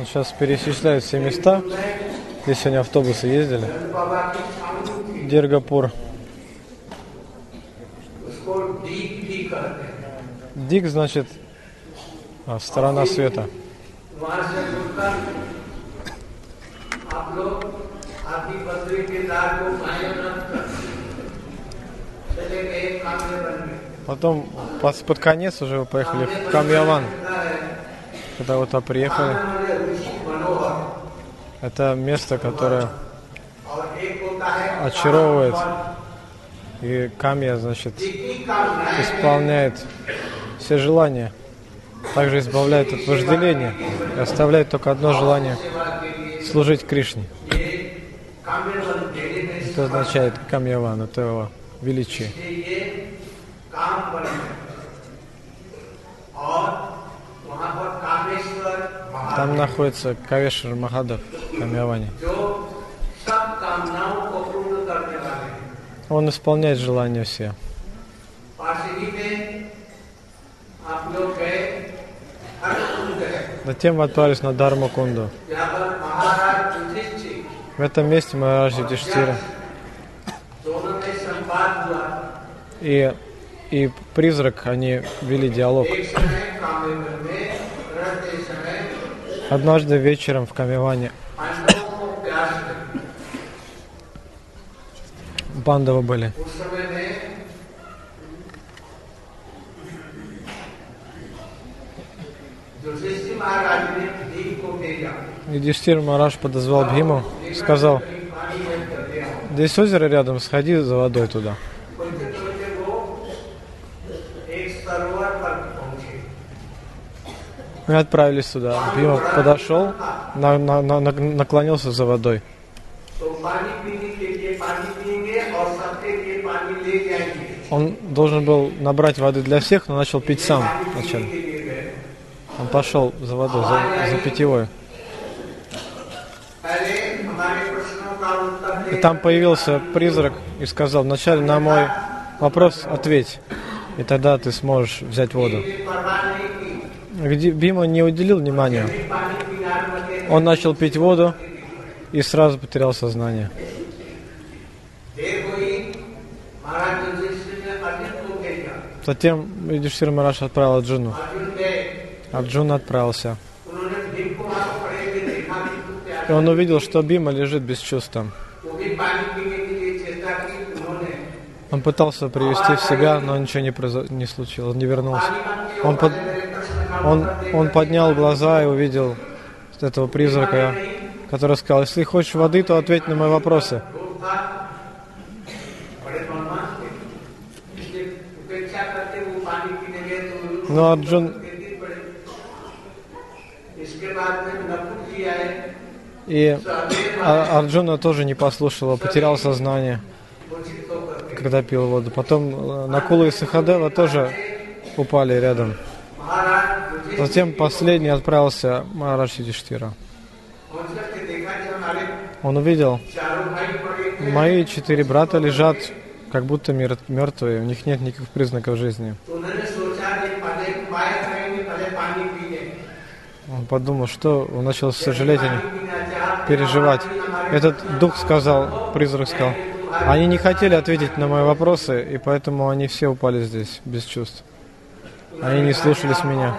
Он сейчас перечисляет все места, где сегодня автобусы ездили. Дергапур. Дик значит а, сторона света. Потом под, под конец уже вы поехали в Камьяван. Когда вот приехали. Это место, которое очаровывает. И камья, значит, исполняет все желания. Также избавляет от вожделения и оставляет только одно желание – служить Кришне. Это означает камьяван, это его величие. Там находится Кавешер Махадав в Камьяване. Он исполняет желания все. Затем мы отправились на Дармакунду. В этом месте Махарадж Юдиштира и, и призрак, они вели диалог. Однажды вечером в Камиване Бандова были. Юдиштир Мараш подозвал Бхиму, сказал, здесь озеро рядом, сходи за водой туда. Мы отправились туда. Бхима подошел, на, на, на, наклонился за водой. Он должен был набрать воды для всех, но начал пить сам вначале. Он пошел за водой, за, за питьевой. И там появился призрак и сказал, вначале на мой вопрос ответь, и тогда ты сможешь взять воду. Бима не уделил внимания. Он начал пить воду и сразу потерял сознание. Затем Юдишир Мараш отправил Аджуну. Арджуна отправился. И он увидел, что Бима лежит без чувств там. Он пытался привести в себя, но ничего не, произо... не случилось, не вернулся. Он, под... он, он поднял глаза и увидел этого призрака, который сказал, если хочешь воды, то ответь на мои вопросы. Но Арджун и Арджуна тоже не послушал, потерял сознание, когда пил воду. Потом э, Накула и Сахадева тоже упали рядом. Затем последний отправился Махарадж Юдиштира. Он увидел, мои четыре брата лежат как будто мертвые, у них нет никаких признаков жизни. Он подумал, что он начал сожалеть о них, переживать. Этот дух сказал, призрак сказал, они не хотели ответить на мои вопросы, и поэтому они все упали здесь, без чувств. Они не слушались меня.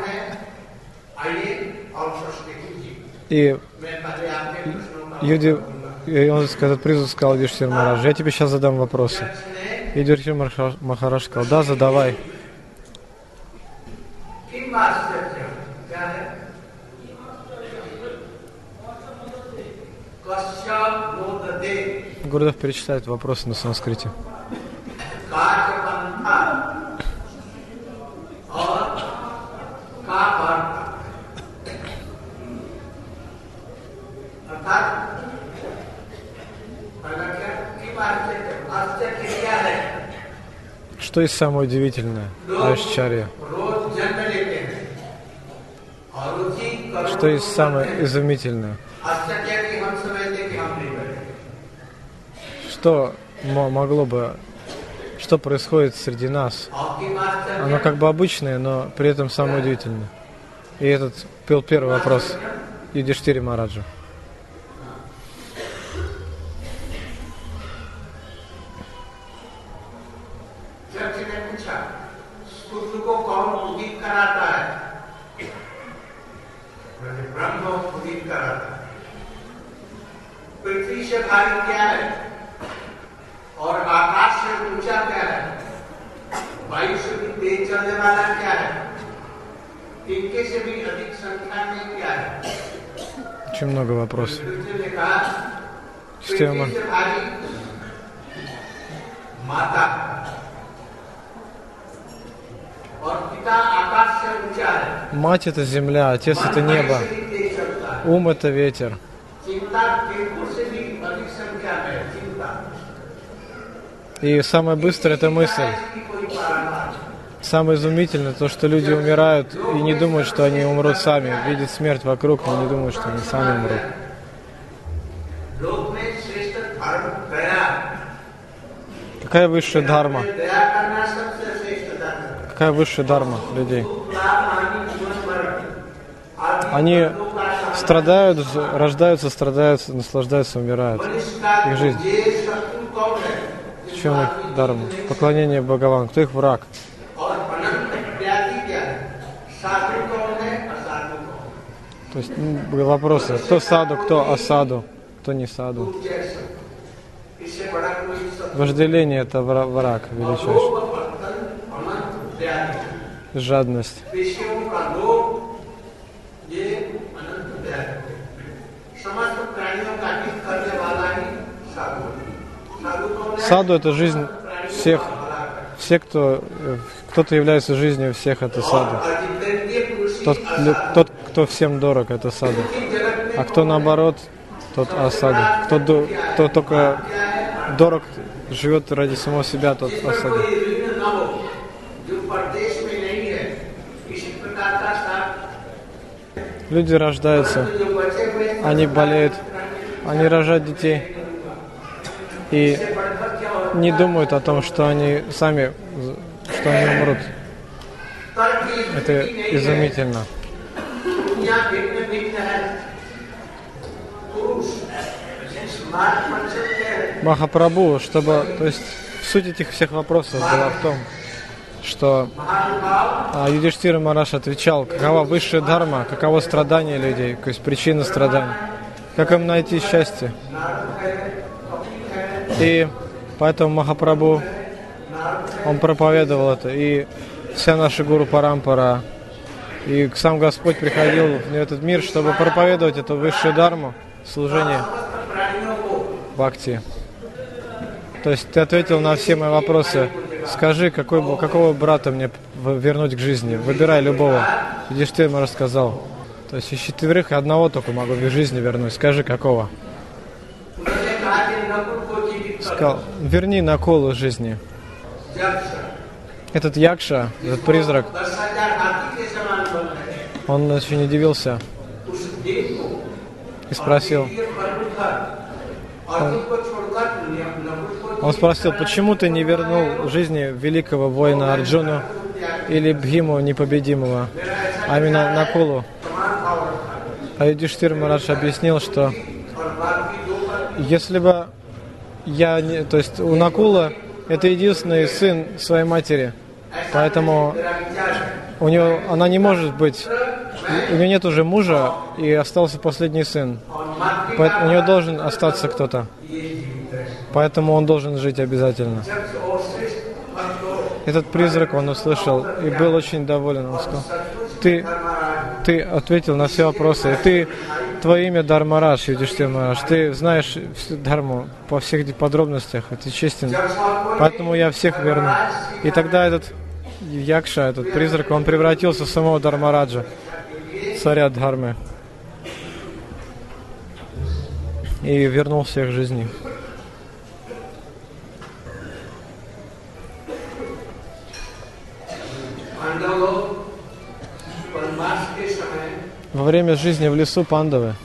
И Юди, и он, этот призрак сказал Юдхир Махарадж, я тебе сейчас задам вопросы. И Юдхир Махарадж сказал, да, задавай. Гурдов перечитает вопросы на санскрите. Что есть самое удивительное? Ашчарья. Что есть самое изумительное? Что могло бы, что происходит среди нас? Оно как бы обычное, но при этом самое удивительное. И этот был первый вопрос. Юдиштире Мараджу. तेज चलने वाला क्या है इनके से भी अधिक संख्या में क्या है Очень много вопросов. पृथ्वी ने कहा Система. पृथ्वी से भारी माता और पिता आकाश से ऊंचा है Мать это земля, отец это небо, मन से भी तेज चलता है ум это ветер. चिंता बिल्कुल से भी अधिक संख्या में है, चिंता И самое быстрое это мысль. Самое изумительное то, что люди умирают и не думают, что они умрут сами. Видят смерть вокруг, но не думают, что они сами умрут. Какая высшая дарма? Какая высшая дарма людей? Они страдают, рождаются, страдают, наслаждаются, умирают. Их жизнь. В чем их дарма? Поклонение Бхагаван. Кто их враг? То есть ну, вопросы, кто саду, кто осаду, кто не саду. Вожделение – это враг величайший. Жадность. Саду – это жизнь всех, все, кто, кто-то является жизнью всех, это саду. Тот, тот, кто всем дорог, это сада. А кто наоборот, тот асада. Кто, кто только дорог живет ради самого себя, тот асада. Люди рождаются, они болеют, они рожают детей и не думают о том, что они сами, что они умрут. Это изумительно. Махапрабху, чтобы, то есть, суть этих всех вопросов была в том, что а, Юдиштира Мараш отвечал, какова высшая дхарма, каково страдание людей, то есть причина страданий, как им найти счастье. И поэтому Махапрабху, он проповедовал это. И вся наша гуру Парампара. И сам Господь приходил в этот мир, чтобы проповедовать эту высшую дарму, служение Бхакти. То есть ты ответил на все мои вопросы. Скажи, какой, какого брата мне вернуть к жизни? Выбирай любого. Видишь, ты ему рассказал. То есть из четверых одного только могу в жизни вернуть. Скажи, какого? Сказал, верни наколу жизни. Этот Якша, этот призрак, он очень удивился и спросил, он, он спросил, почему ты не вернул жизни великого воина Арджуну или Бхиму непобедимого, а именно Накулу? А Юдиштир Марадж объяснил, что если бы я не... То есть у Накула это единственный сын своей матери – Поэтому у нее, она не может быть, у нее нет уже мужа, и остался последний сын. Поэтому у нее должен остаться кто-то. Поэтому он должен жить обязательно. Этот призрак он услышал и был очень доволен. Он сказал, ты, ты ответил на все вопросы. И ты, твое имя Дармараш, Юдиштир Мараш. Ты знаешь Дарму по всех подробностях. Ты честен. Поэтому я всех верну. И тогда этот Якша, этот призрак, он превратился в самого Дharmaraja, царя Дхармы. И вернул всех жизни. Во время жизни в лесу пандавы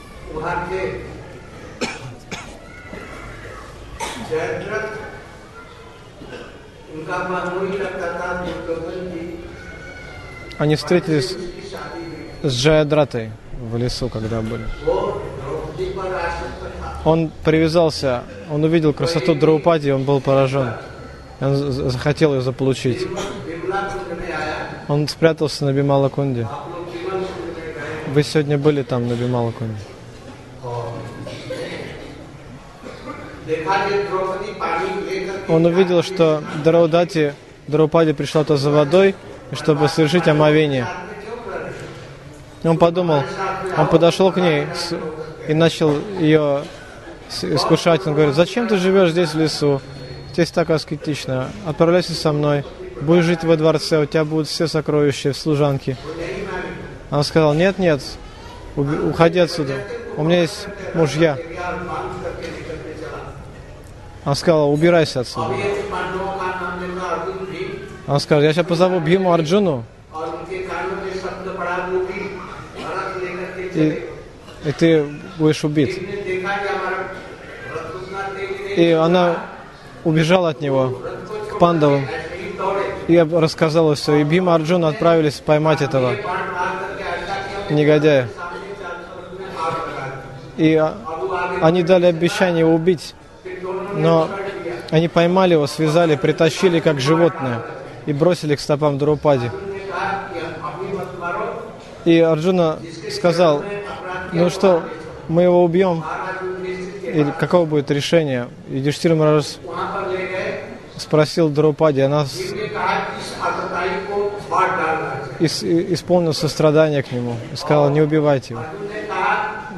Они встретились с Джаядратой в лесу, когда были. Он привязался, он увидел красоту Драупади, он был поражен. Он захотел ее заполучить. Он спрятался на Бималакунде. Вы сегодня были там, на Бималакунде. Он увидел, что Драудати, Драупади пришла то за водой, чтобы совершить омовение. Он подумал, он подошел к ней и начал ее искушать. Он говорит, зачем ты живешь здесь в лесу? Здесь так аскетично. Отправляйся со мной. Будешь жить во дворце, у тебя будут все сокровища, служанки. Она сказала, нет, нет, уходи отсюда. У меня есть мужья. Он сказал: убирайся отсюда. Он сказал: я сейчас позову Бхиму Арджуну. И, и ты будешь убит. И она убежала от него к Пандавам. И рассказала все. И Бима Арджуна отправились поймать этого негодяя. И они дали обещание убить но они поймали его, связали, притащили как животное и бросили к стопам Друпади. И Арджуна сказал, ну что, мы его убьем? И каково будет решение? И Диштир Мрарас спросил Друпади, она ис исполнил сострадание к нему и сказал, не убивайте его.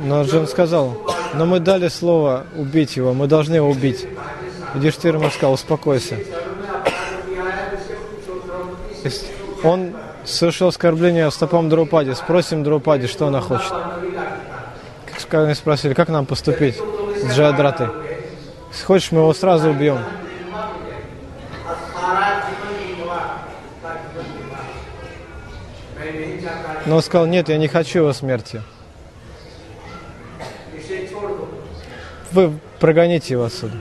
Но Арджуна сказал, но мы дали слово убить его, мы должны его убить. Юдиштир ему сказал, успокойся. Он совершил оскорбление стопам Друпади. Спросим Друпади, что она хочет. Как они спросили, как нам поступить с Джадраты? Если хочешь, мы его сразу убьем. Но он сказал, нет, я не хочу его смерти. вы прогоните его отсюда.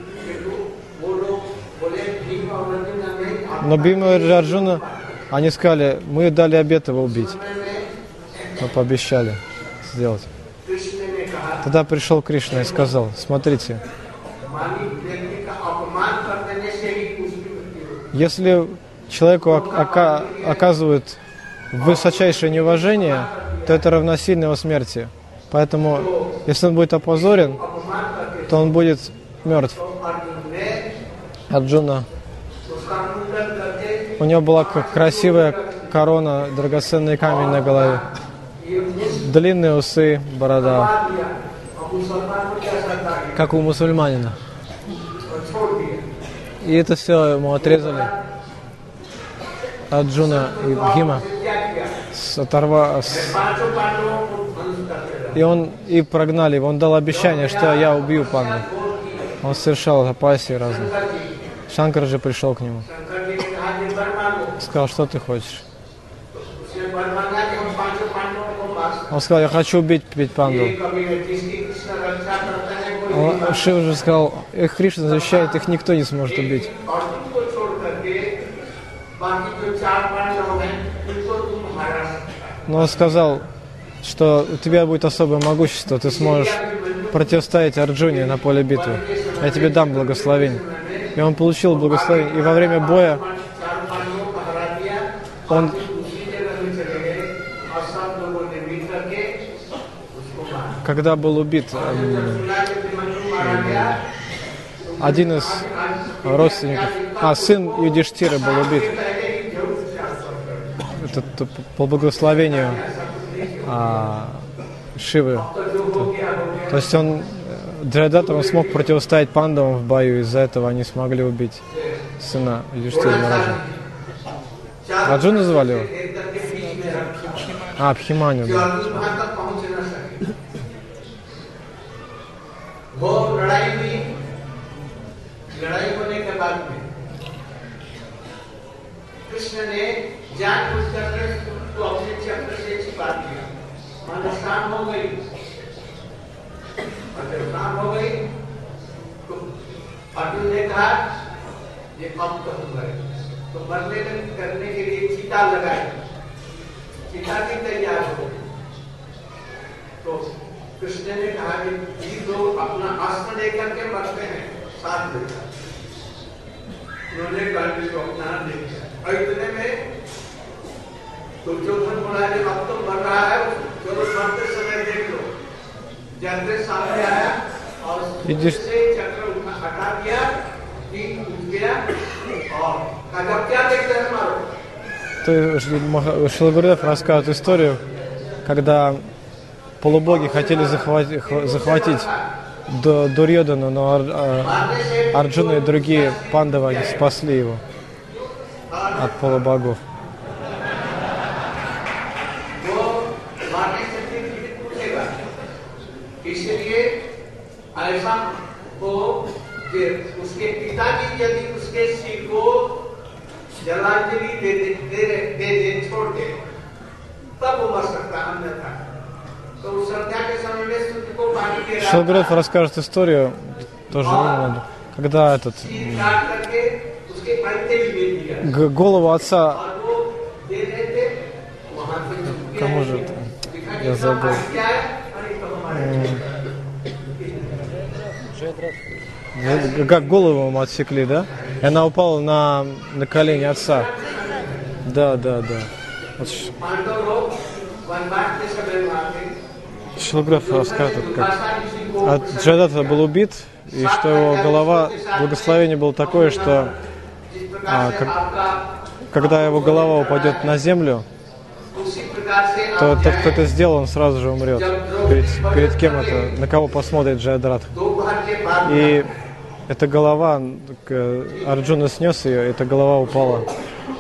Но Бима и Арджуна, они сказали, мы дали обет его убить. Мы пообещали сделать. Тогда пришел Кришна и сказал, смотрите, если человеку ока оказывают высочайшее неуважение, то это равносильно его смерти. Поэтому, если он будет опозорен, то он будет мертв. Арджуна. У него была красивая корона, драгоценный камень на голове, длинные усы, борода, как у мусульманина. И это все ему отрезали. Арджуна и Бхима с, оторва, с и он и прогнали его. Он дал обещание, что я убью панду. Он совершал опасии разные. Шанкар же пришел к нему. Сказал, что ты хочешь? Он сказал, я хочу убить пить панду. Он, Шива же сказал, их Кришна защищает, их никто не сможет убить. Но он сказал, что у тебя будет особое могущество, ты сможешь противостоять Арджуне на поле битвы. Я тебе дам благословение. И он получил благословение. И во время боя он когда был убит эм, один из родственников, а сын Юдиштира был убит. Это по благословению а, Шивы. То есть он, э, Джайдатор, он смог противостоять пандавам в бою, из-за этого они смогли убить сына Юдиштира Мараджа. Раджу называли его? एक करके बीच में रखा А, Абхиманю, जो да. अर्जुन वहां तक पहुंच न सके वो लड़ाई हुई लड़ाई होने के बाद में कृष्ण ने जान बुझ कर शाम हो गई। शाम हो गई। तो अर्जुन ने कहा, ये अब तो हो तो मरने में करने के लिए चीता लगाए। चिता भी तैयार हो तो कृष्ण ने कहा कि ये लोग अपना अस्त्र लेकर के मरते हैं, साथ लेकर उन्होंने गांधी को अपना नहीं किया और इतने में दुर्योधन बोला जब अब तो मर रहा है चलो मरते समय देख लो जंत्र सामने आया और Видишь? से चक्र उठा हटा दिया तीन उठ गया और कहा "अब क्या देखते हैं मारो То есть Маха- Шилагурдев рассказывает историю, когда полубоги хотели захватить, захватить Ду- Дурьодана, но Ар- а, Арджуна и другие пандавы они спасли его от полубогов. जलांजलि दे दे दे दे दे छोड़ दे तब वो मर सकता अन्यथा तो उस संध्या के समय में सूर्य को पानी दे रहा Шилагурдев расскажет историю, тоже не надо, когда этот सिर काट करके उसके पैसे भी दे दिया г- голову отца, और वो दे रहे थे वहां से झुक गया। кому же это? दिखा Я कि забыл. क्या है अरे तो हमारे Г- Как голову ему отсекли, да? И она упала на, на колени отца. Да, да, да. Вот. Шилграф рассказывает, как а Джадата был убит, и что его голова, благословение было такое, что а, как, когда его голова упадет на землю, то тот, кто это сделал, он сразу же умрет. Перед, перед кем это, на кого посмотрит Джадрат. И это голова, э, Арджуна снес ее, эта голова упала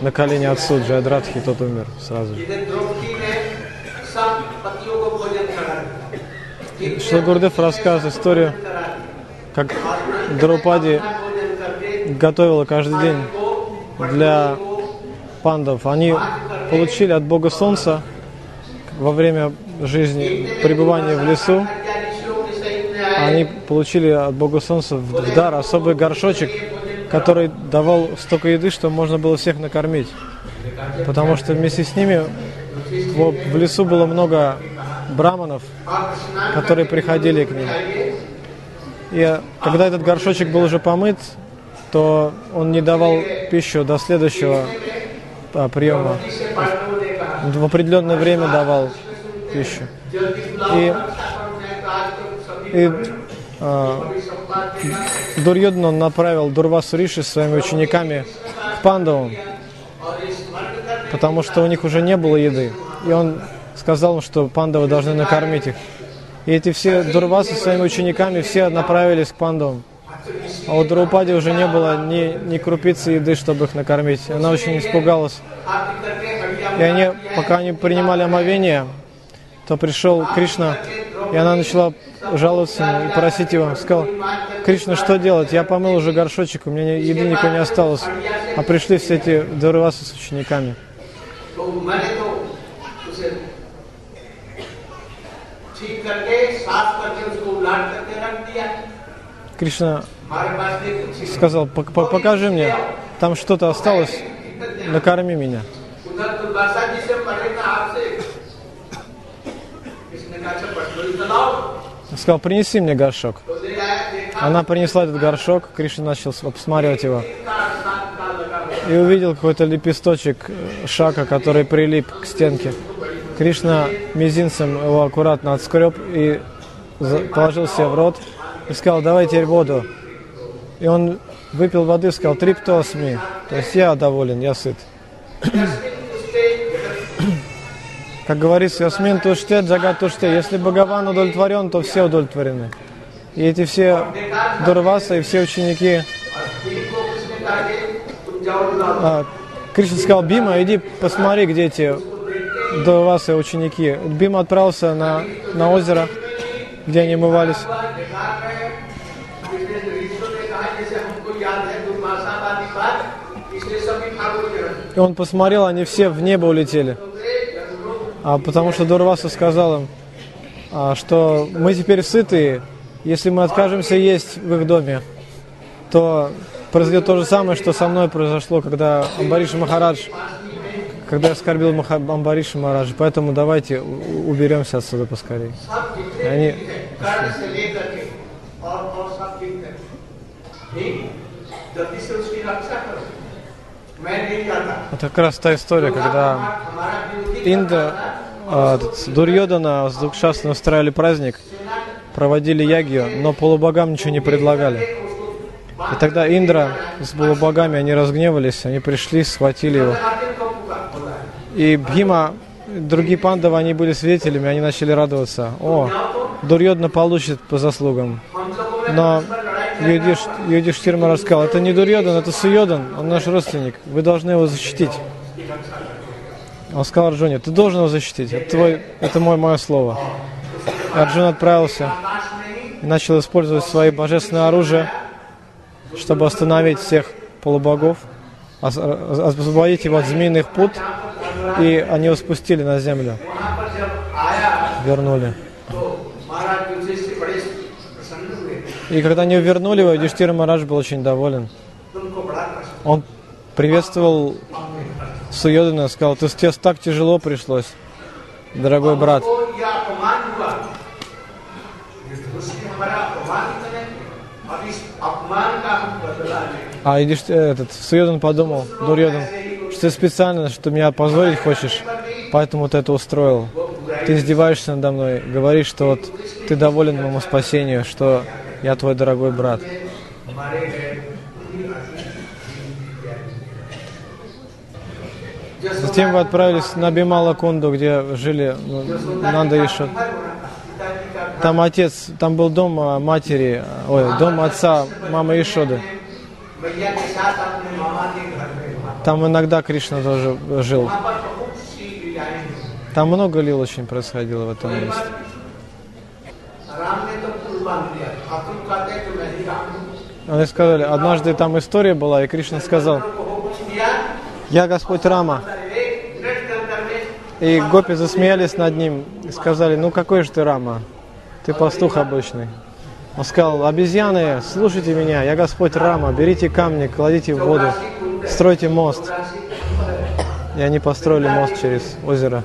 на колени отцу Джайдратхи, тот умер сразу. Шри Гурдев рассказывает историю, как Драупади готовила каждый день для пандов. Они получили от Бога Солнца во время жизни пребывания в лесу они э, получили от Бога Солнца в дар особый горшочек, который давал столько еды, что можно было всех накормить. Потому что вместе с ними в, лесу было много браманов, которые приходили к ним. И э, когда этот горшочек был уже помыт, то он не давал пищу до следующего а, приема. В определенное время давал пищу. И и а, э, Дурьодну направил Дурвасу Риши с своими учениками к Пандавам, потому что у них уже не было еды. И он сказал им, что пандавы должны накормить их. И эти все Дурвасы со своими учениками все направились к пандавам. А у Драупади уже не было ни, ни крупицы еды, чтобы их накормить. Она очень испугалась. И они, пока они принимали омовение, то пришел Кришна и она начала жаловаться и просить его. Сказал, Кришна, что делать? Я помыл уже горшочек, у меня еды никакой не осталось. А пришли все эти Дурвасы с учениками. Кришна сказал, покажи мне, там что-то осталось, накорми меня. сказал, принеси мне горшок. Она принесла этот горшок, Кришна начал обсматривать его. И увидел какой-то лепесточек э, шака, который прилип к стенке. Кришна мизинцем его аккуратно отскреб и положил себе в рот и сказал, давай теперь воду. И он выпил воды, сказал, триптосми, то есть я доволен, я сыт. Как говорится, Ясмин Туште, Джага Туште. Если Бхагаван удовлетворен, то все удовлетворены. И эти все Дурваса и все ученики а, Кришна сказал, Бима, иди посмотри, где эти Дурвасы ученики. Бима отправился на, на озеро, где они мывались. И он посмотрел, они все в небо улетели а потому что Дурваса сказал им, а, что мы теперь сытые, если мы откажемся есть в их доме, то произойдет то же самое, что со мной произошло, когда Амбариш Махарадж, когда я оскорбил Маха, Амбариша Махарадж. Поэтому давайте уберемся отсюда поскорее. Они... Это как раз та история, когда Инда а, Дурьодана с Дукшасной устраивали праздник, проводили ягью, но полубогам ничего не предлагали. И тогда Индра с полубогами, они разгневались, они пришли, схватили его. И Бхима, другие пандавы, они были свидетелями, они начали радоваться. О, Дурьодна получит по заслугам. Но Юдиш, Юдиш Тирма рассказал, это не Дурьодан, это Суйодан, он наш родственник, вы должны его защитить. Он сказал Арджуне, ты должен его защитить, это, твой, это мой, мое слово. А и Арджун отправился и начал использовать свои божественные оружия, чтобы остановить всех полубогов, освободить его от змеиных пут, и они его спустили на землю, вернули. И когда они вернули его, Юдиштир Марадж был очень доволен. Он приветствовал Суёдина сказал, ты тебе так тяжело пришлось, дорогой брат. А идишь, э, этот, Суёдин подумал, Дурьёдин, что ты специально, что ты меня позорить хочешь, поэтому ты это устроил. Ты издеваешься надо мной, говоришь, что вот ты доволен моему спасению, что я твой дорогой брат. Затем вы отправились на Бимала-Кунду, где жили ну, Нанда Ишот. Там отец, там был дом а, матери, а, ой, дом отца, мамы Ишоды. Там иногда Кришна тоже жил. Там много лил очень происходило в этом месте. Они сказали, однажды там история была, и Кришна сказал, я Господь Рама. И гопи засмеялись над ним и сказали, ну какой же ты Рама, ты пастух обычный. Он сказал, обезьяны, слушайте меня, я Господь Рама, берите камни, кладите в воду, стройте мост. И они построили мост через озеро.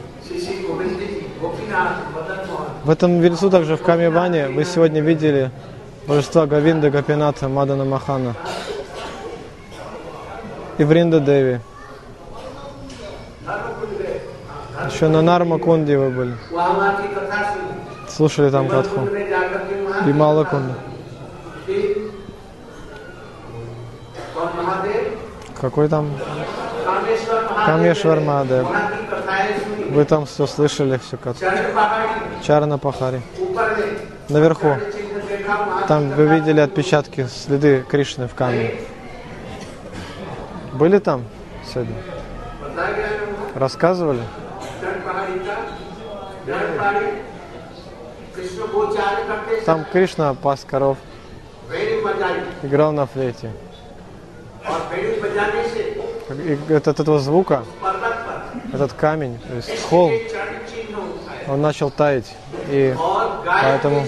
В этом вельсу также в Камибане вы сегодня видели божества Гавинда Гапината Мадана Махана и Вринда Деви. Еще на Нарма Конде вы были. Слушали там катху. Бимала Конда. Какой там? Камешвар Махадев. Вы там все слышали, все катху. Чарна Пахари. Наверху. Там вы видели отпечатки, следы Кришны в камне. Были там сегодня? Рассказывали? Там Кришна пас коров. Играл на флейте. От этого звука, этот камень, то есть холм, он начал таять. И поэтому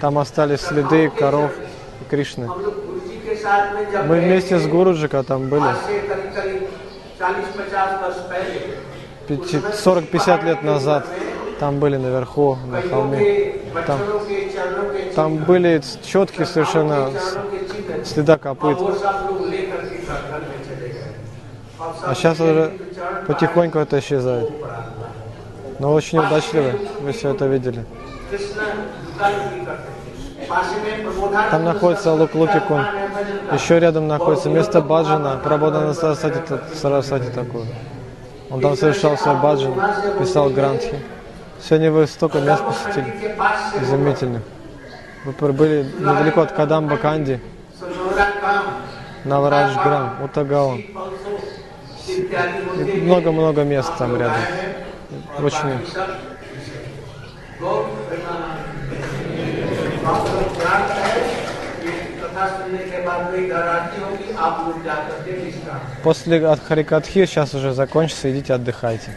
там остались следы коров и Кришны. Мы вместе с Гуруджика там были. 40-50 лет назад. Там были наверху, на холме. Там, там были четкие совершенно следа копыт. А сейчас уже потихоньку это исчезает. Но очень удачливо, вы все это видели. Там находится Лук Лукикун. Еще рядом находится место Баджана, Прабода Сарасати такое. Он там совершал свой баджан, писал грантхи. Сегодня вы столько мест посетили. Изумительно. Вы были недалеко от Кадамба Канди, Гран, Утагаон. Много-много мест там рядом. Очень После от Харикатхи сейчас уже закончится, идите отдыхайте.